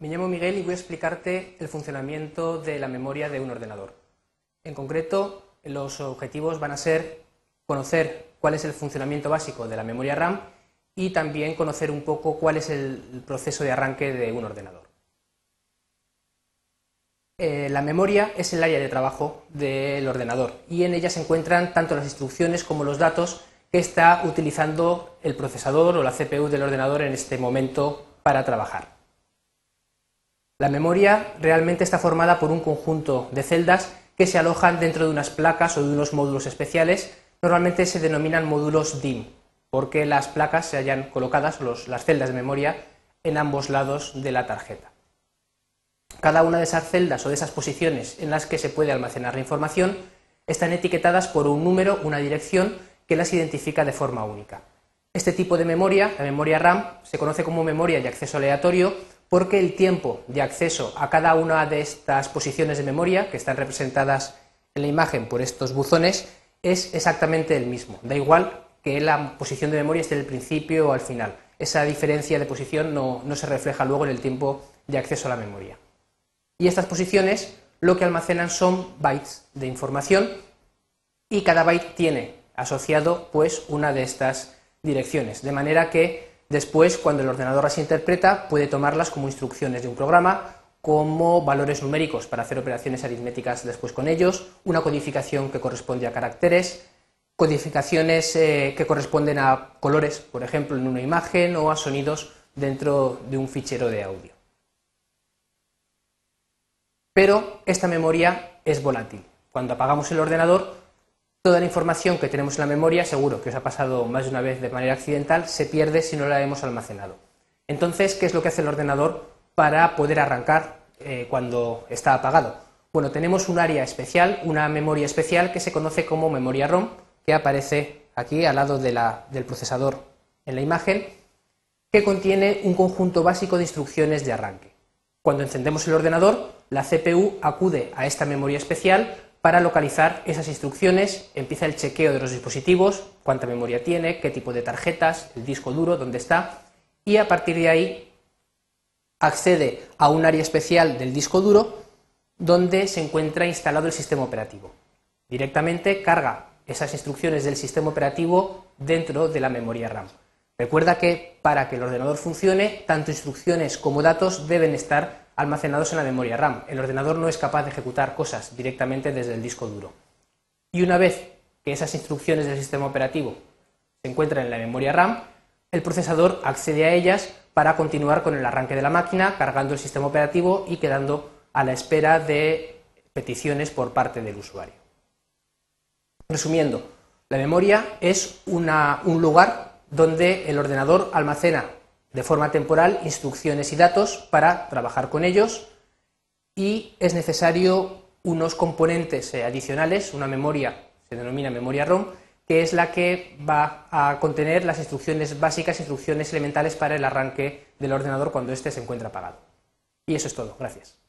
Me llamo Miguel y voy a explicarte el funcionamiento de la memoria de un ordenador. En concreto, los objetivos van a ser conocer cuál es el funcionamiento básico de la memoria RAM y también conocer un poco cuál es el proceso de arranque de un ordenador. Eh, la memoria es el área de trabajo del ordenador y en ella se encuentran tanto las instrucciones como los datos que está utilizando el procesador o la CPU del ordenador en este momento para trabajar. La memoria realmente está formada por un conjunto de celdas que se alojan dentro de unas placas o de unos módulos especiales. Normalmente se denominan módulos DIM, porque las placas se hayan colocadas, las celdas de memoria, en ambos lados de la tarjeta. Cada una de esas celdas o de esas posiciones en las que se puede almacenar la información están etiquetadas por un número, una dirección, que las identifica de forma única. Este tipo de memoria, la memoria RAM, se conoce como memoria de acceso aleatorio porque el tiempo de acceso a cada una de estas posiciones de memoria, que están representadas en la imagen por estos buzones, es exactamente el mismo. Da igual que la posición de memoria esté el principio o al final. Esa diferencia de posición no, no se refleja luego en el tiempo de acceso a la memoria. Y estas posiciones lo que almacenan son bytes de información y cada byte tiene asociado pues una de estas direcciones, de manera que Después, cuando el ordenador las interpreta, puede tomarlas como instrucciones de un programa, como valores numéricos para hacer operaciones aritméticas después con ellos, una codificación que corresponde a caracteres, codificaciones eh, que corresponden a colores, por ejemplo, en una imagen o a sonidos dentro de un fichero de audio. Pero esta memoria es volátil. Cuando apagamos el ordenador, Toda la información que tenemos en la memoria, seguro que os ha pasado más de una vez de manera accidental, se pierde si no la hemos almacenado. Entonces, ¿qué es lo que hace el ordenador para poder arrancar eh, cuando está apagado? Bueno, tenemos un área especial, una memoria especial que se conoce como memoria ROM, que aparece aquí al lado del procesador en la imagen, que contiene un conjunto básico de instrucciones de arranque. Cuando encendemos el ordenador, la CPU acude a esta memoria especial para localizar esas instrucciones empieza el chequeo de los dispositivos, cuánta memoria tiene, qué tipo de tarjetas, el disco duro, dónde está, y a partir de ahí accede a un área especial del disco duro donde se encuentra instalado el sistema operativo. Directamente carga esas instrucciones del sistema operativo dentro de la memoria RAM. Recuerda que para que el ordenador funcione, tanto instrucciones como datos deben estar almacenados en la memoria RAM. El ordenador no es capaz de ejecutar cosas directamente desde el disco duro. Y una vez que esas instrucciones del sistema operativo se encuentran en la memoria RAM, el procesador accede a ellas para continuar con el arranque de la máquina, cargando el sistema operativo y quedando a la espera de peticiones por parte del usuario. Resumiendo, la memoria es un lugar donde el ordenador almacena de forma temporal instrucciones y datos para trabajar con ellos y es necesario unos componentes eh, adicionales, una memoria, se denomina memoria ROM, que es la que va a contener las instrucciones básicas, instrucciones elementales para el arranque del ordenador cuando éste se encuentra apagado. Y eso es todo. Gracias.